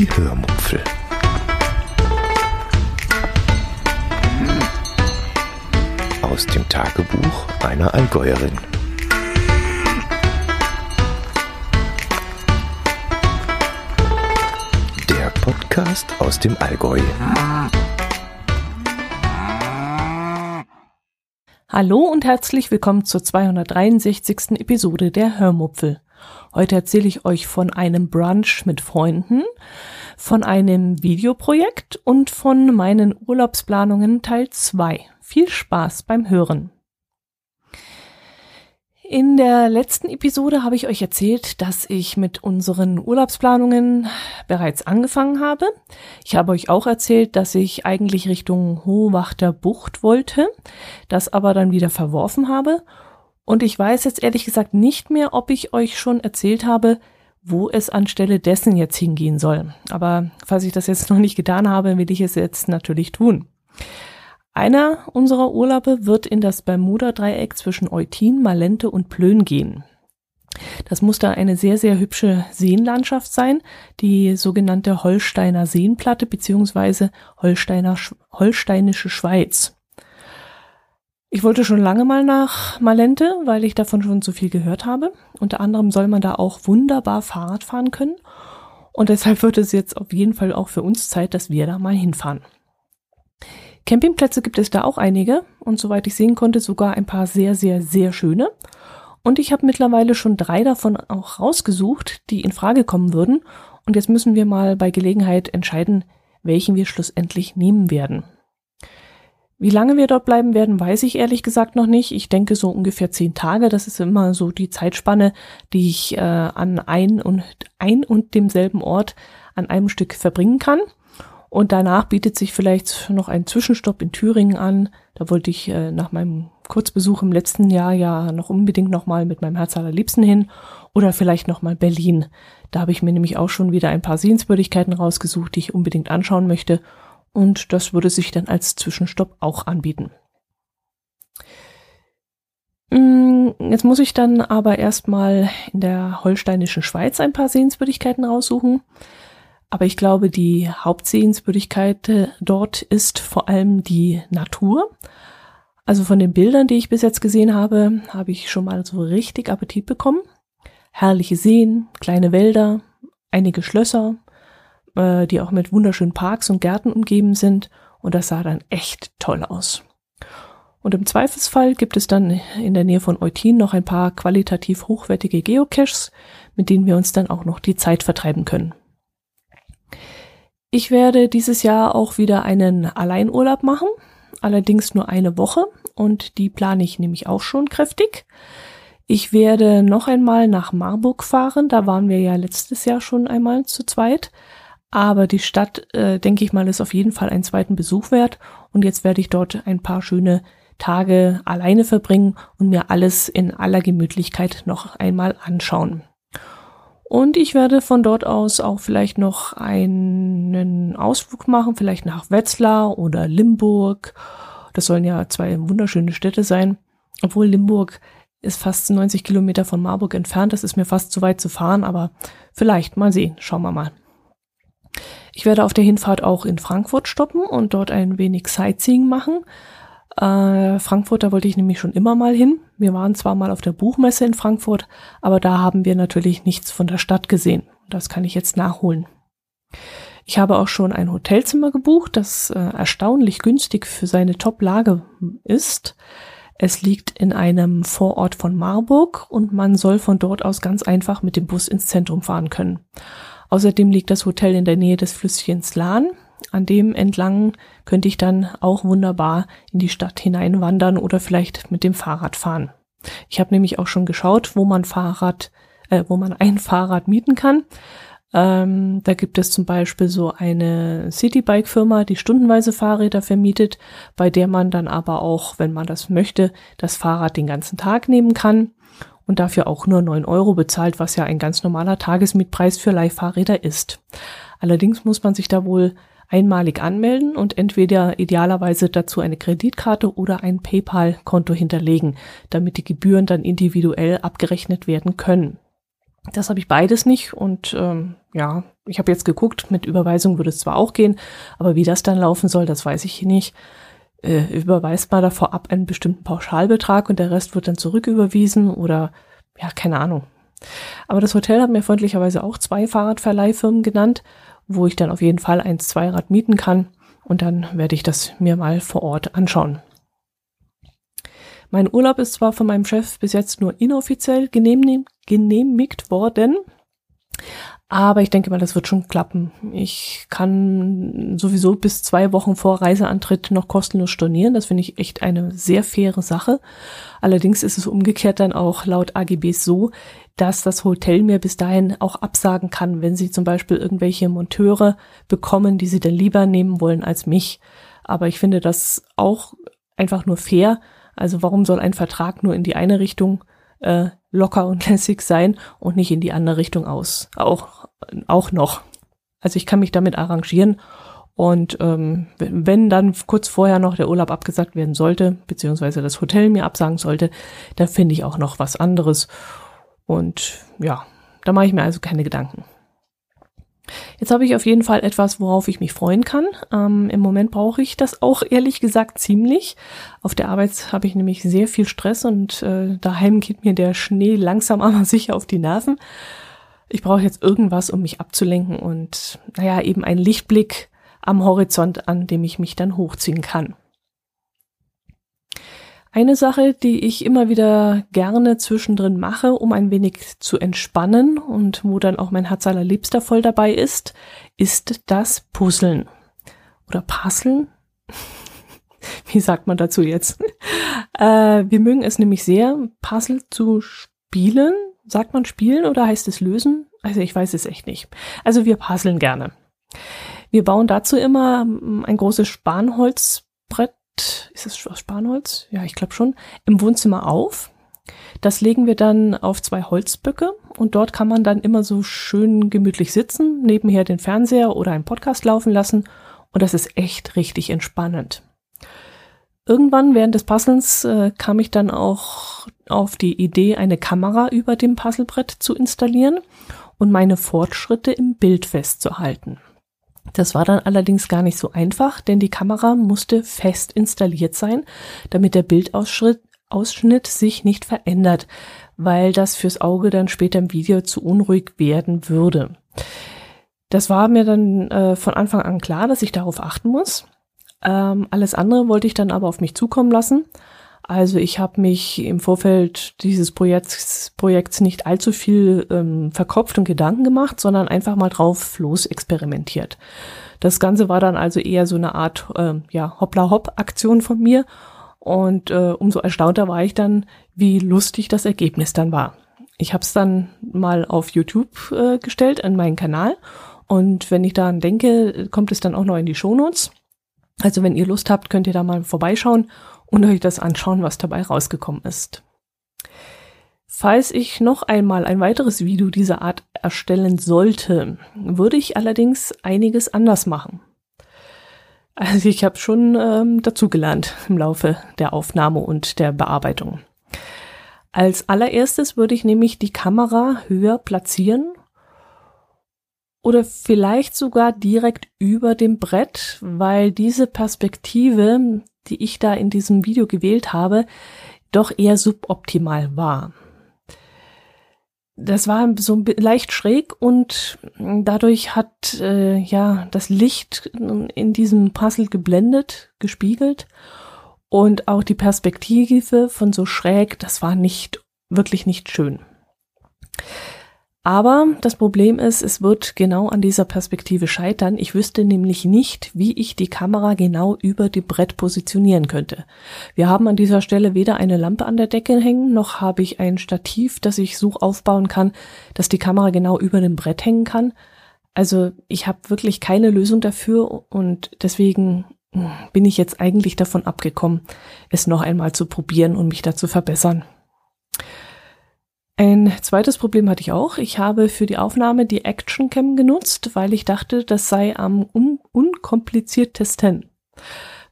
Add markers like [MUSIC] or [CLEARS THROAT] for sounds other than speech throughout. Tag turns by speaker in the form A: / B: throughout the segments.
A: Die Hörmupfel. Aus dem Tagebuch einer Allgäuerin. Der Podcast aus dem Allgäu.
B: Hallo und herzlich willkommen zur 263. Episode der Hörmupfel. Heute erzähle ich euch von einem Brunch mit Freunden, von einem Videoprojekt und von meinen Urlaubsplanungen Teil 2. Viel Spaß beim Hören. In der letzten Episode habe ich euch erzählt, dass ich mit unseren Urlaubsplanungen bereits angefangen habe. Ich habe euch auch erzählt, dass ich eigentlich Richtung Hohwachter Bucht wollte, das aber dann wieder verworfen habe. Und ich weiß jetzt ehrlich gesagt nicht mehr, ob ich euch schon erzählt habe, wo es anstelle dessen jetzt hingehen soll. Aber falls ich das jetzt [LAUGHS] noch nicht getan habe, will ich es jetzt natürlich tun. Einer unserer Urlaube wird in das Bermuda-Dreieck zwischen Eutin, Malente und Plön gehen. Das muss da eine sehr, sehr hübsche Seenlandschaft sein, die sogenannte Holsteiner Seenplatte beziehungsweise Holsteiner, Holsteinische Schweiz. Ich wollte schon lange mal nach Malente, weil ich davon schon so viel gehört habe. Unter anderem soll man da auch wunderbar Fahrrad fahren können. Und deshalb wird es jetzt auf jeden Fall auch für uns Zeit, dass wir da mal hinfahren. Campingplätze gibt es da auch einige und soweit ich sehen konnte, sogar ein paar sehr, sehr, sehr schöne. Und ich habe mittlerweile schon drei davon auch rausgesucht, die in Frage kommen würden. Und jetzt müssen wir mal bei Gelegenheit entscheiden, welchen wir schlussendlich nehmen werden. Wie lange wir dort bleiben werden, weiß ich ehrlich gesagt noch nicht. Ich denke so ungefähr zehn Tage. Das ist immer so die Zeitspanne, die ich äh, an ein und ein und demselben Ort an einem Stück verbringen kann. Und danach bietet sich vielleicht noch ein Zwischenstopp in Thüringen an. Da wollte ich äh, nach meinem Kurzbesuch im letzten Jahr ja noch unbedingt nochmal mit meinem Herz allerliebsten hin. Oder vielleicht nochmal Berlin. Da habe ich mir nämlich auch schon wieder ein paar Sehenswürdigkeiten rausgesucht, die ich unbedingt anschauen möchte. Und das würde sich dann als Zwischenstopp auch anbieten. Mm, jetzt muss ich dann aber erstmal in der holsteinischen Schweiz ein paar Sehenswürdigkeiten raussuchen. Aber ich glaube, die Hauptsehenswürdigkeit dort ist vor allem die Natur. Also von den Bildern, die ich bis jetzt gesehen habe, habe ich schon mal so richtig Appetit bekommen. Herrliche Seen, kleine Wälder, einige Schlösser, äh, die auch mit wunderschönen Parks und Gärten umgeben sind. Und das sah dann echt toll aus. Und im Zweifelsfall gibt es dann in der Nähe von Eutin noch ein paar qualitativ hochwertige Geocaches, mit denen wir uns dann auch noch die Zeit vertreiben können. Ich werde dieses Jahr auch wieder einen Alleinurlaub machen, allerdings nur eine Woche und die plane ich nämlich auch schon kräftig. Ich werde noch einmal nach Marburg fahren, da waren wir ja letztes Jahr schon einmal zu zweit, aber die Stadt, äh, denke ich mal, ist auf jeden Fall einen zweiten Besuch wert und jetzt werde ich dort ein paar schöne Tage alleine verbringen und mir alles in aller Gemütlichkeit noch einmal anschauen. Und ich werde von dort aus auch vielleicht noch einen Ausflug machen, vielleicht nach Wetzlar oder Limburg. Das sollen ja zwei wunderschöne Städte sein. Obwohl Limburg ist fast 90 Kilometer von Marburg entfernt. Das ist mir fast zu weit zu fahren, aber vielleicht mal sehen. Schauen wir mal. Ich werde auf der Hinfahrt auch in Frankfurt stoppen und dort ein wenig Sightseeing machen. Äh, Frankfurt, da wollte ich nämlich schon immer mal hin. Wir waren zwar mal auf der Buchmesse in Frankfurt, aber da haben wir natürlich nichts von der Stadt gesehen. Das kann ich jetzt nachholen. Ich habe auch schon ein Hotelzimmer gebucht, das äh, erstaunlich günstig für seine Top-Lage ist. Es liegt in einem Vorort von Marburg und man soll von dort aus ganz einfach mit dem Bus ins Zentrum fahren können. Außerdem liegt das Hotel in der Nähe des Flüsschens Lahn an dem entlang könnte ich dann auch wunderbar in die Stadt hineinwandern oder vielleicht mit dem Fahrrad fahren. Ich habe nämlich auch schon geschaut, wo man Fahrrad, äh, wo man ein Fahrrad mieten kann. Ähm, da gibt es zum Beispiel so eine Citybike-Firma, die stundenweise Fahrräder vermietet, bei der man dann aber auch, wenn man das möchte, das Fahrrad den ganzen Tag nehmen kann und dafür auch nur neun Euro bezahlt, was ja ein ganz normaler Tagesmietpreis für Leihfahrräder ist. Allerdings muss man sich da wohl einmalig anmelden und entweder idealerweise dazu eine Kreditkarte oder ein PayPal-Konto hinterlegen, damit die Gebühren dann individuell abgerechnet werden können. Das habe ich beides nicht und ähm, ja, ich habe jetzt geguckt, mit Überweisung würde es zwar auch gehen, aber wie das dann laufen soll, das weiß ich nicht. Äh, überweist man da vorab einen bestimmten Pauschalbetrag und der Rest wird dann zurücküberwiesen oder ja, keine Ahnung. Aber das Hotel hat mir freundlicherweise auch zwei Fahrradverleihfirmen genannt, wo ich dann auf jeden Fall ein Zweirad mieten kann und dann werde ich das mir mal vor Ort anschauen. Mein Urlaub ist zwar von meinem Chef bis jetzt nur inoffiziell genehmigt worden, aber ich denke mal, das wird schon klappen. Ich kann sowieso bis zwei Wochen vor Reiseantritt noch kostenlos stornieren. Das finde ich echt eine sehr faire Sache. Allerdings ist es umgekehrt dann auch laut AGBs so, dass das Hotel mir bis dahin auch absagen kann, wenn sie zum Beispiel irgendwelche Monteure bekommen, die sie dann lieber nehmen wollen als mich. Aber ich finde das auch einfach nur fair. Also warum soll ein Vertrag nur in die eine Richtung äh, locker und [LAUGHS] lässig sein und nicht in die andere Richtung aus. Auch, auch noch. Also ich kann mich damit arrangieren. Und ähm, wenn dann kurz vorher noch der Urlaub abgesagt werden sollte, beziehungsweise das Hotel mir absagen sollte, dann finde ich auch noch was anderes. Und ja, da mache ich mir also keine Gedanken. Jetzt habe ich auf jeden Fall etwas, worauf ich mich freuen kann. Ähm, Im Moment brauche ich das auch ehrlich gesagt ziemlich. Auf der Arbeit habe ich nämlich sehr viel Stress und äh, daheim geht mir der Schnee langsam [LAUGHS] aber sicher auf die Nerven. Ich brauche jetzt irgendwas, um mich abzulenken und naja, eben einen Lichtblick am Horizont, an dem ich mich dann hochziehen kann. Eine Sache, die ich immer wieder gerne zwischendrin mache, um ein wenig zu entspannen und wo dann auch mein Herz allerliebster voll dabei ist, ist das Puzzeln. Oder Puzzeln? [LAUGHS] Wie sagt man dazu jetzt? [LAUGHS] äh, wir mögen es nämlich sehr, Puzzle zu spielen. Sagt man spielen oder heißt es lösen? Also ich weiß es echt nicht. Also wir puzzeln gerne. Wir bauen dazu immer ein großes Spanholzbrett ist es aus Spanholz? Ja, ich glaube schon, im Wohnzimmer auf. Das legen wir dann auf zwei Holzböcke und dort kann man dann immer so schön gemütlich sitzen, nebenher den Fernseher oder einen Podcast laufen lassen und das ist echt richtig entspannend. Irgendwann während des Puzzlens äh, kam ich dann auch auf die Idee, eine Kamera über dem Puzzlebrett zu installieren und meine Fortschritte im Bild festzuhalten. Das war dann allerdings gar nicht so einfach, denn die Kamera musste fest installiert sein, damit der Bildausschnitt Ausschnitt sich nicht verändert, weil das fürs Auge dann später im Video zu unruhig werden würde. Das war mir dann äh, von Anfang an klar, dass ich darauf achten muss. Ähm, alles andere wollte ich dann aber auf mich zukommen lassen also ich habe mich im Vorfeld dieses Projekts, Projekts nicht allzu viel ähm, verkopft und Gedanken gemacht, sondern einfach mal drauf los experimentiert. Das Ganze war dann also eher so eine Art äh, ja, Hoppla-Hopp-Aktion von mir. Und äh, umso erstaunter war ich dann, wie lustig das Ergebnis dann war. Ich habe es dann mal auf YouTube äh, gestellt, an meinen Kanal. Und wenn ich daran denke, kommt es dann auch noch in die Shownotes. Also wenn ihr Lust habt, könnt ihr da mal vorbeischauen und euch das anschauen, was dabei rausgekommen ist. Falls ich noch einmal ein weiteres Video dieser Art erstellen sollte, würde ich allerdings einiges anders machen. Also ich habe schon ähm, dazugelernt im Laufe der Aufnahme und der Bearbeitung. Als allererstes würde ich nämlich die Kamera höher platzieren oder vielleicht sogar direkt über dem Brett, weil diese Perspektive die ich da in diesem Video gewählt habe, doch eher suboptimal war. Das war so leicht schräg und dadurch hat äh, ja das Licht in diesem Puzzle geblendet, gespiegelt und auch die Perspektive von so schräg, das war nicht wirklich nicht schön. Aber das Problem ist, es wird genau an dieser Perspektive scheitern. Ich wüsste nämlich nicht, wie ich die Kamera genau über dem Brett positionieren könnte. Wir haben an dieser Stelle weder eine Lampe an der Decke hängen, noch habe ich ein Stativ, das ich so aufbauen kann, dass die Kamera genau über dem Brett hängen kann. Also ich habe wirklich keine Lösung dafür und deswegen hm, bin ich jetzt eigentlich davon abgekommen, es noch einmal zu probieren und mich da zu verbessern. Ein zweites Problem hatte ich auch. Ich habe für die Aufnahme die Action Cam genutzt, weil ich dachte, das sei am un unkompliziertesten.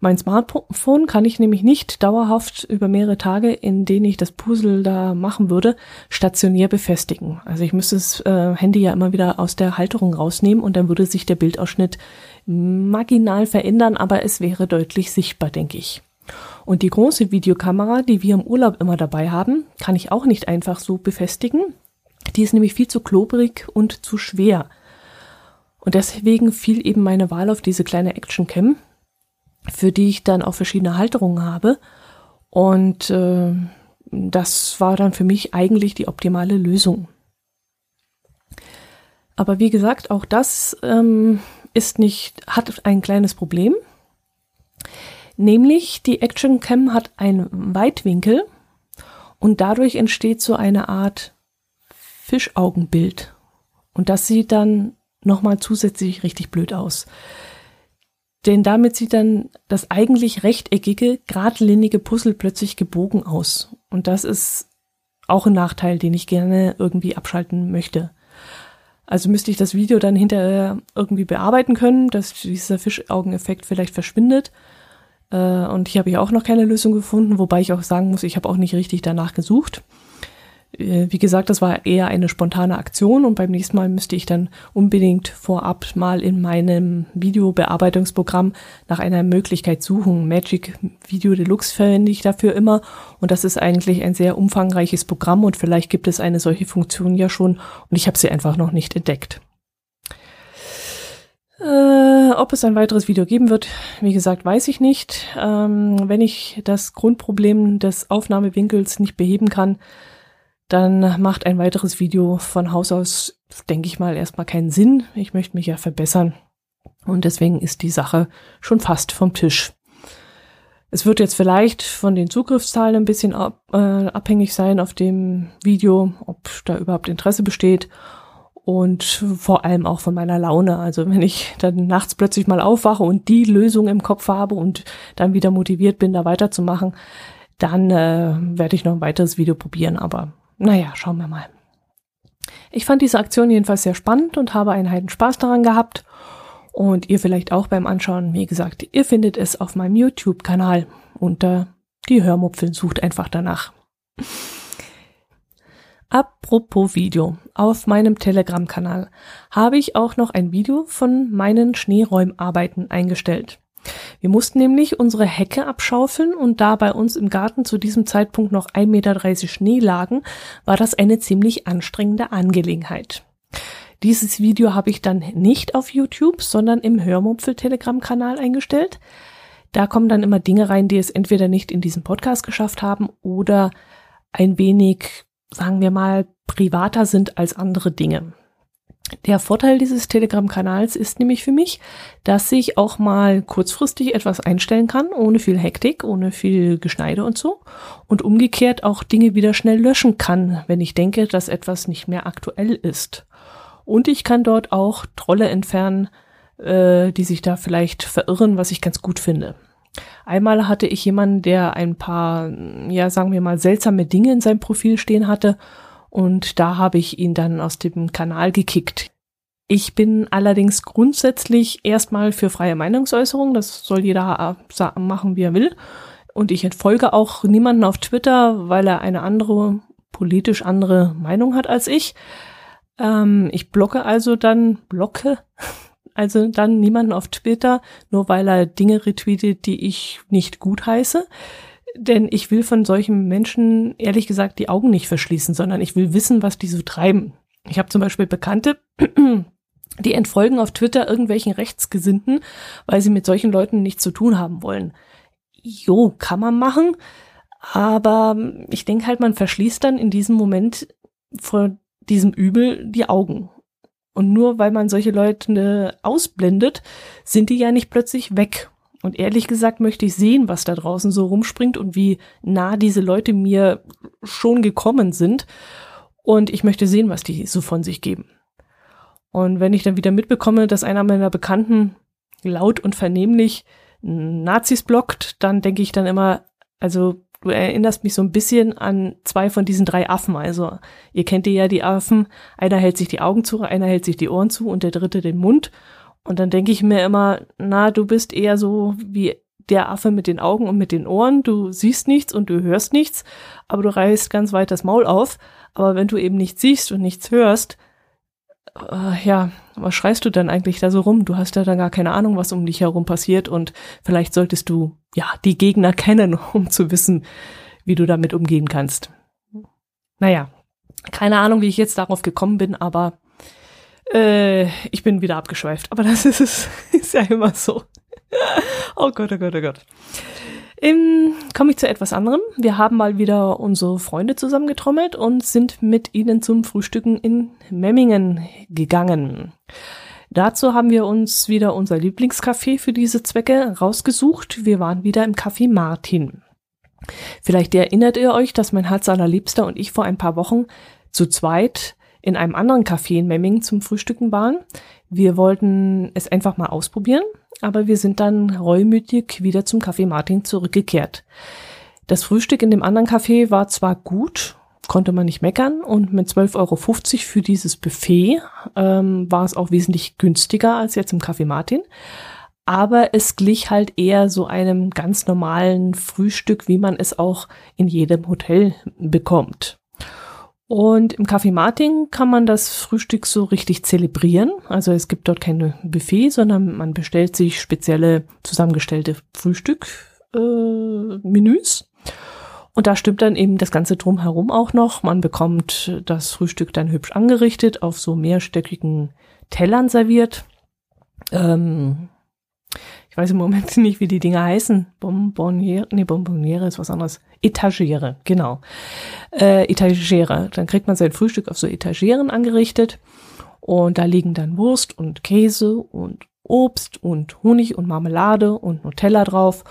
B: Mein Smartphone kann ich nämlich nicht dauerhaft über mehrere Tage, in denen ich das Puzzle da machen würde, stationär befestigen. Also ich müsste das äh, Handy ja immer wieder aus der Halterung rausnehmen und dann würde sich der Bildausschnitt marginal verändern, aber es wäre deutlich sichtbar, denke ich. Und die große Videokamera, die wir im Urlaub immer dabei haben, kann ich auch nicht einfach so befestigen. Die ist nämlich viel zu klobrig und zu schwer. Und deswegen fiel eben meine Wahl auf diese kleine Action Cam, für die ich dann auch verschiedene Halterungen habe. Und äh, das war dann für mich eigentlich die optimale Lösung. Aber wie gesagt, auch das ähm, ist nicht, hat ein kleines Problem. Nämlich die Action Cam hat einen Weitwinkel und dadurch entsteht so eine Art Fischaugenbild. Und das sieht dann nochmal zusätzlich richtig blöd aus. Denn damit sieht dann das eigentlich rechteckige, geradlinige Puzzle plötzlich gebogen aus. Und das ist auch ein Nachteil, den ich gerne irgendwie abschalten möchte. Also müsste ich das Video dann hinterher irgendwie bearbeiten können, dass dieser Fischaugeneffekt vielleicht verschwindet. Äh, und hier habe ich auch noch keine Lösung gefunden, wobei ich auch sagen muss, ich habe auch nicht richtig danach gesucht. Äh, wie gesagt, das war eher eine spontane Aktion und beim nächsten Mal müsste ich dann unbedingt vorab mal in meinem Videobearbeitungsprogramm nach einer Möglichkeit suchen. Magic Video Deluxe verwende ich dafür immer und das ist eigentlich ein sehr umfangreiches Programm und vielleicht gibt es eine solche Funktion ja schon und ich habe sie einfach noch nicht entdeckt. Äh, ob es ein weiteres Video geben wird, wie gesagt, weiß ich nicht. Ähm, wenn ich das Grundproblem des Aufnahmewinkels nicht beheben kann, dann macht ein weiteres Video von Haus aus, denke ich mal, erstmal keinen Sinn. Ich möchte mich ja verbessern. Und deswegen ist die Sache schon fast vom Tisch. Es wird jetzt vielleicht von den Zugriffszahlen ein bisschen ab, äh, abhängig sein auf dem Video, ob da überhaupt Interesse besteht und vor allem auch von meiner Laune. Also wenn ich dann nachts plötzlich mal aufwache und die Lösung im Kopf habe und dann wieder motiviert bin, da weiterzumachen, dann äh, werde ich noch ein weiteres Video probieren. Aber naja, schauen wir mal. Ich fand diese Aktion jedenfalls sehr spannend und habe einen heiden Spaß daran gehabt. Und ihr vielleicht auch beim Anschauen. Wie gesagt, ihr findet es auf meinem YouTube-Kanal unter die Hörmupfeln. Sucht einfach danach. Apropos Video. Auf meinem Telegram-Kanal habe ich auch noch ein Video von meinen Schneeräumarbeiten eingestellt. Wir mussten nämlich unsere Hecke abschaufeln und da bei uns im Garten zu diesem Zeitpunkt noch 1,30 Meter Schnee lagen, war das eine ziemlich anstrengende Angelegenheit. Dieses Video habe ich dann nicht auf YouTube, sondern im Hörmupfel-Telegram-Kanal eingestellt. Da kommen dann immer Dinge rein, die es entweder nicht in diesem Podcast geschafft haben oder ein wenig, sagen wir mal, privater sind als andere Dinge. Der Vorteil dieses Telegram-Kanals ist nämlich für mich, dass ich auch mal kurzfristig etwas einstellen kann, ohne viel Hektik, ohne viel Geschneide und so. Und umgekehrt auch Dinge wieder schnell löschen kann, wenn ich denke, dass etwas nicht mehr aktuell ist. Und ich kann dort auch Trolle entfernen, äh, die sich da vielleicht verirren, was ich ganz gut finde. Einmal hatte ich jemanden, der ein paar, ja, sagen wir mal, seltsame Dinge in seinem Profil stehen hatte und da habe ich ihn dann aus dem Kanal gekickt. Ich bin allerdings grundsätzlich erstmal für freie Meinungsäußerung. Das soll jeder machen, wie er will. Und ich entfolge auch niemanden auf Twitter, weil er eine andere, politisch andere Meinung hat als ich. Ähm, ich blocke also dann, blocke also dann niemanden auf Twitter, nur weil er Dinge retweetet, die ich nicht gut heiße denn ich will von solchen Menschen ehrlich gesagt die Augen nicht verschließen, sondern ich will wissen, was die so treiben. Ich habe zum Beispiel Bekannte, [CLEARS THROAT] die entfolgen auf Twitter irgendwelchen Rechtsgesinnten, weil sie mit solchen Leuten nichts zu tun haben wollen. Jo, kann man machen, aber ich denke halt, man verschließt dann in diesem Moment vor diesem Übel die Augen. Und nur weil man solche Leute ausblendet, sind die ja nicht plötzlich weg. Und ehrlich gesagt möchte ich sehen, was da draußen so rumspringt und wie nah diese Leute mir schon gekommen sind. Und ich möchte sehen, was die so von sich geben. Und wenn ich dann wieder mitbekomme, dass einer meiner Bekannten laut und vernehmlich Nazis blockt, dann denke ich dann immer, also du erinnerst mich so ein bisschen an zwei von diesen drei Affen. Also ihr kennt ja die Affen. Einer hält sich die Augen zu, einer hält sich die Ohren zu und der dritte den Mund. Und dann denke ich mir immer, na, du bist eher so wie der Affe mit den Augen und mit den Ohren. Du siehst nichts und du hörst nichts, aber du reißt ganz weit das Maul auf. Aber wenn du eben nichts siehst und nichts hörst, äh, ja, was schreist du dann eigentlich da so rum? Du hast ja dann gar keine Ahnung, was um dich herum passiert und vielleicht solltest du ja die Gegner kennen, [LAUGHS] um zu wissen, wie du damit umgehen kannst. Naja, keine Ahnung, wie ich jetzt darauf gekommen bin, aber äh, ich bin wieder abgeschweift. Aber das [LAUGHS] ist es, ist ja immer so. oh Gott, oh Gott, oh Gott. Ähm, Komme ich zu etwas anderem. Wir haben mal wieder unsere Freunde zusammengetrommelt und sind mit ihnen zum Frühstücken in Memmingen gegangen. Dazu haben wir uns wieder unser Lieblingscafé für diese Zwecke rausgesucht. Wir waren wieder im Café Martin. Vielleicht erinnert ihr euch, dass mein Herz allerliebster und ich vor ein paar Wochen zu zweit in einem anderen Café in Memmingen zum Frühstücken waren. Wir wollten es einfach mal ausprobieren, aber wir sind dann reumütig wieder zum Café Martin zurückgekehrt. Das Frühstück in dem anderen Café war zwar gut, konnte man nicht meckern und mit 12,50 Euro für dieses Buffet ähm, war es auch wesentlich günstiger als jetzt im Café Martin aber es glich halt eher so einem ganz normalen Frühstück, wie man es auch in jedem Hotel bekommt. Und im Café Martin kann man das Frühstück so richtig zelebrieren. Also es gibt dort keine Buffet, sondern man bestellt sich spezielle zusammengestellte Frühstück-Menüs. Äh, und da stimmt dann eben das Ganze drumherum auch noch. Man bekommt das Frühstück dann hübsch angerichtet, auf so mehrstöckigen Tellern serviert. Ähm, weiß im Moment [LAUGHS] nicht, wie die Dinger heißen. Bonbonniere, nee, Bonbonniere ist was anderes. Etagere, genau. Äh, Etagere. Dann kriegt man sein Frühstück auf so Etageren angerichtet. Und da liegen dann Wurst und Käse und Obst und Honig und Marmelade und Nutella drauf.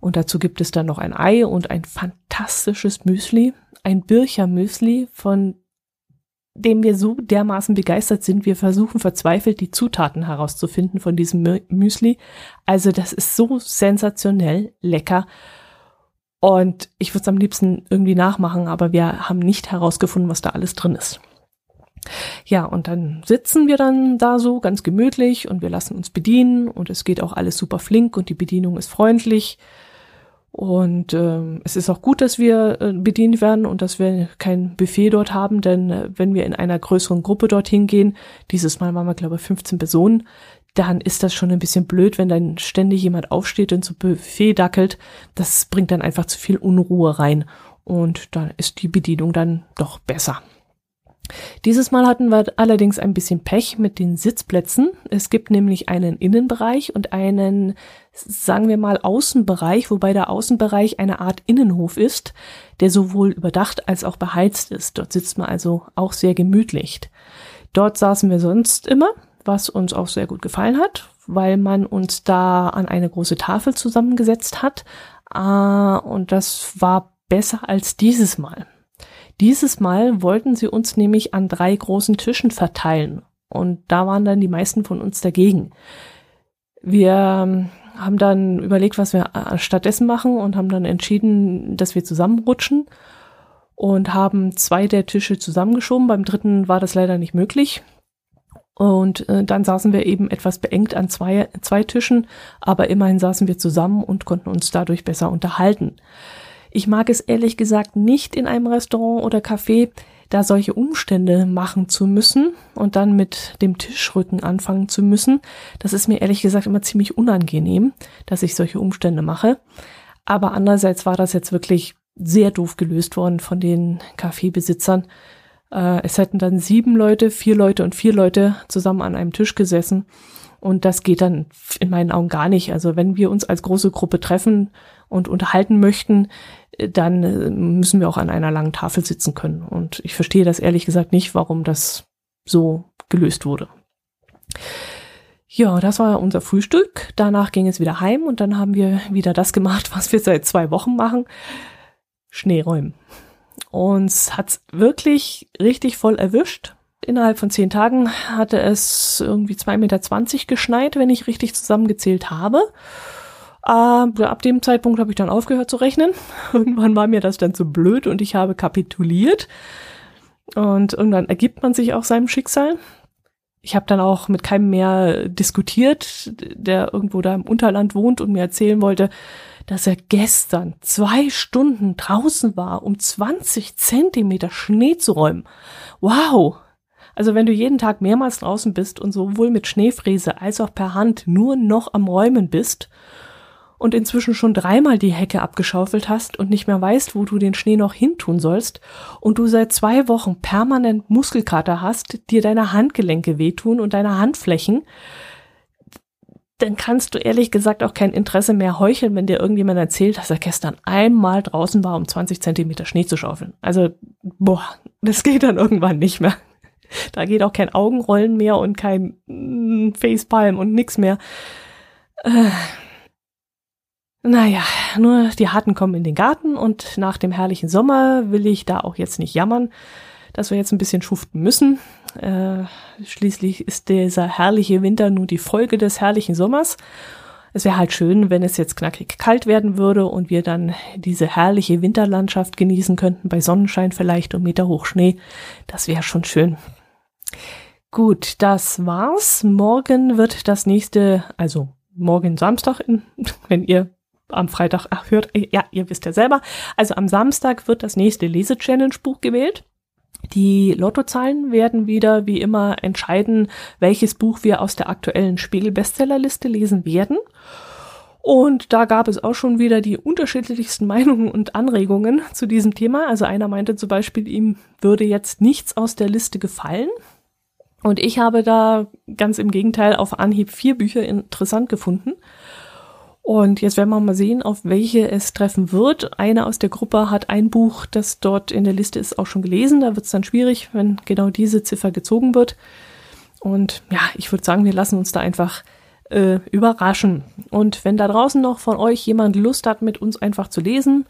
B: Und dazu gibt es dann noch ein Ei und ein fantastisches Müsli. Ein Bircher Müsli von dem wir so dermaßen begeistert sind. Wir versuchen verzweifelt die Zutaten herauszufinden von diesem Müsli. Also das ist so sensationell lecker. Und ich würde es am liebsten irgendwie nachmachen, aber wir haben nicht herausgefunden, was da alles drin ist. Ja, und dann sitzen wir dann da so ganz gemütlich und wir lassen uns bedienen und es geht auch alles super flink und die Bedienung ist freundlich. Und ähm, es ist auch gut, dass wir äh, bedient werden und dass wir kein Buffet dort haben, denn äh, wenn wir in einer größeren Gruppe dorthin gehen, dieses Mal waren wir, glaube ich, 15 Personen, dann ist das schon ein bisschen blöd, wenn dann ständig jemand aufsteht und zu Buffet dackelt. Das bringt dann einfach zu viel Unruhe rein. Und da ist die Bedienung dann doch besser. Dieses Mal hatten wir allerdings ein bisschen Pech mit den Sitzplätzen. Es gibt nämlich einen Innenbereich und einen, sagen wir mal, Außenbereich, wobei der Außenbereich eine Art Innenhof ist, der sowohl überdacht als auch beheizt ist. Dort sitzt man also auch sehr gemütlich. Dort saßen wir sonst immer, was uns auch sehr gut gefallen hat, weil man uns da an eine große Tafel zusammengesetzt hat. Ah, und das war besser als dieses Mal. Dieses Mal wollten sie uns nämlich an drei großen Tischen verteilen. Und da waren dann die meisten von uns dagegen. Wir ähm, haben dann überlegt, was wir äh, stattdessen machen und haben dann entschieden, dass wir zusammenrutschen und haben zwei der Tische zusammengeschoben. Beim dritten war das leider nicht möglich. Und äh, dann saßen wir eben etwas beengt an zwei, zwei Tischen, aber immerhin saßen wir zusammen und konnten uns dadurch besser unterhalten. Ich mag es ehrlich gesagt nicht in einem Restaurant oder Café, da solche Umstände machen zu müssen und dann mit dem Tischrücken anfangen zu müssen. Das ist mir ehrlich gesagt immer ziemlich unangenehm, dass ich solche Umstände mache. Aber andererseits war das jetzt wirklich sehr doof gelöst worden von den Kaffeebesitzern. Äh, es hätten dann sieben Leute, vier Leute und vier Leute zusammen an einem Tisch gesessen. Und das geht dann in meinen Augen gar nicht. Also wenn wir uns als große Gruppe treffen und unterhalten möchten, dann äh, müssen wir auch an einer langen Tafel sitzen können. Und ich verstehe das ehrlich gesagt nicht, warum das so gelöst wurde. Ja, das war unser Frühstück. Danach ging es wieder heim und dann haben wir wieder das gemacht, was wir seit zwei Wochen machen. Schneeräumen. Uns hat's wirklich richtig voll erwischt. Innerhalb von zehn Tagen hatte es irgendwie zwei Meter zwanzig geschneit, wenn ich richtig zusammengezählt habe. Äh, ab dem Zeitpunkt habe ich dann aufgehört zu rechnen. [LAUGHS] Irgendwann war mir das dann zu blöd und ich habe kapituliert. Und irgendwann ergibt man sich auch seinem Schicksal. ich habe dann auch mit keinem mehr diskutiert, der irgendwo da im Unterland wohnt und mir erzählen wollte, dass er gestern zwei Stunden draußen war, um 20 Zentimeter Schnee zu räumen. Wow! Also wenn du jeden Tag mehrmals draußen bist und sowohl mit Schneefräse als auch per Hand nur noch am Räumen bist und inzwischen schon dreimal die Hecke abgeschaufelt hast und nicht mehr weißt, wo du den Schnee noch hintun sollst und du seit zwei Wochen permanent Muskelkater hast, dir deine Handgelenke wehtun und deine Handflächen, dann kannst du ehrlich gesagt auch kein Interesse mehr heucheln, wenn dir irgendjemand erzählt, dass er gestern einmal draußen war, um 20 Zentimeter Schnee zu schaufeln. Also, boah, das geht dann irgendwann nicht mehr. Da geht auch kein Augenrollen mehr und kein mm, Facepalm und nix mehr. Äh, naja, nur die Harten kommen in den Garten und nach dem herrlichen Sommer will ich da auch jetzt nicht jammern, dass wir jetzt ein bisschen schuften müssen. Äh, schließlich ist dieser herrliche Winter nur die Folge des herrlichen Sommers. Es wäre halt schön, wenn es jetzt knackig kalt werden würde und wir dann diese herrliche Winterlandschaft genießen könnten, bei Sonnenschein vielleicht und Meter hoch Schnee. Das wäre schon schön. Gut, das war's. Morgen wird das nächste, also morgen Samstag, [LAUGHS] wenn ihr am Freitag ach, hört, ja, ihr wisst ja selber. Also am Samstag wird das nächste Lese-Challenge-Buch gewählt. Die Lottozahlen werden wieder wie immer entscheiden, welches Buch wir aus der aktuellen Spiegel-Bestsellerliste lesen werden. Und da gab es auch schon wieder die unterschiedlichsten [LAUGHS] Meinungen und Anregungen zu diesem Thema. Also einer meinte zum Beispiel, ihm würde jetzt nichts aus der Liste gefallen. Und ich habe da ganz im Gegenteil auf Anhieb vier Bücher interessant gefunden. Und jetzt werden wir mal sehen, auf welche es treffen wird. Eine aus der Gruppe hat ein Buch, das dort in der Liste ist, auch schon gelesen. Da wird es dann schwierig, wenn genau diese Ziffer gezogen wird. Und ja, ich würde sagen, wir lassen uns da einfach äh, überraschen. Und wenn da draußen noch von euch jemand Lust hat, mit uns einfach zu lesen,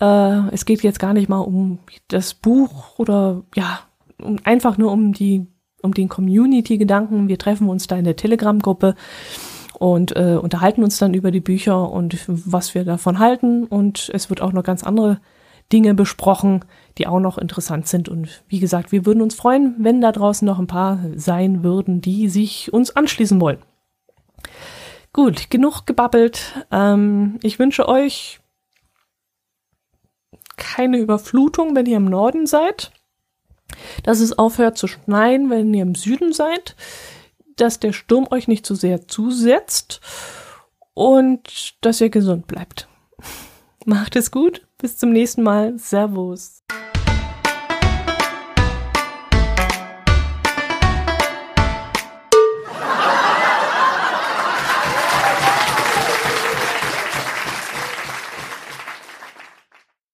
B: äh, es geht jetzt gar nicht mal um das Buch oder ja, um, einfach nur um die, um den Community-Gedanken. Wir treffen uns da in der Telegram-Gruppe und äh, unterhalten uns dann über die Bücher und was wir davon halten. Und es wird auch noch ganz andere Dinge besprochen, die auch noch interessant sind. Und wie gesagt, wir würden uns freuen, wenn da draußen noch ein paar sein würden, die sich uns anschließen wollen. Gut, genug gebabbelt. Ähm, ich wünsche euch keine Überflutung, wenn ihr im Norden seid. Dass es aufhört zu schneien, wenn ihr im Süden seid dass der Sturm euch nicht zu sehr zusetzt und dass ihr gesund bleibt. [LAUGHS] Macht es gut. Bis zum nächsten Mal. Servus.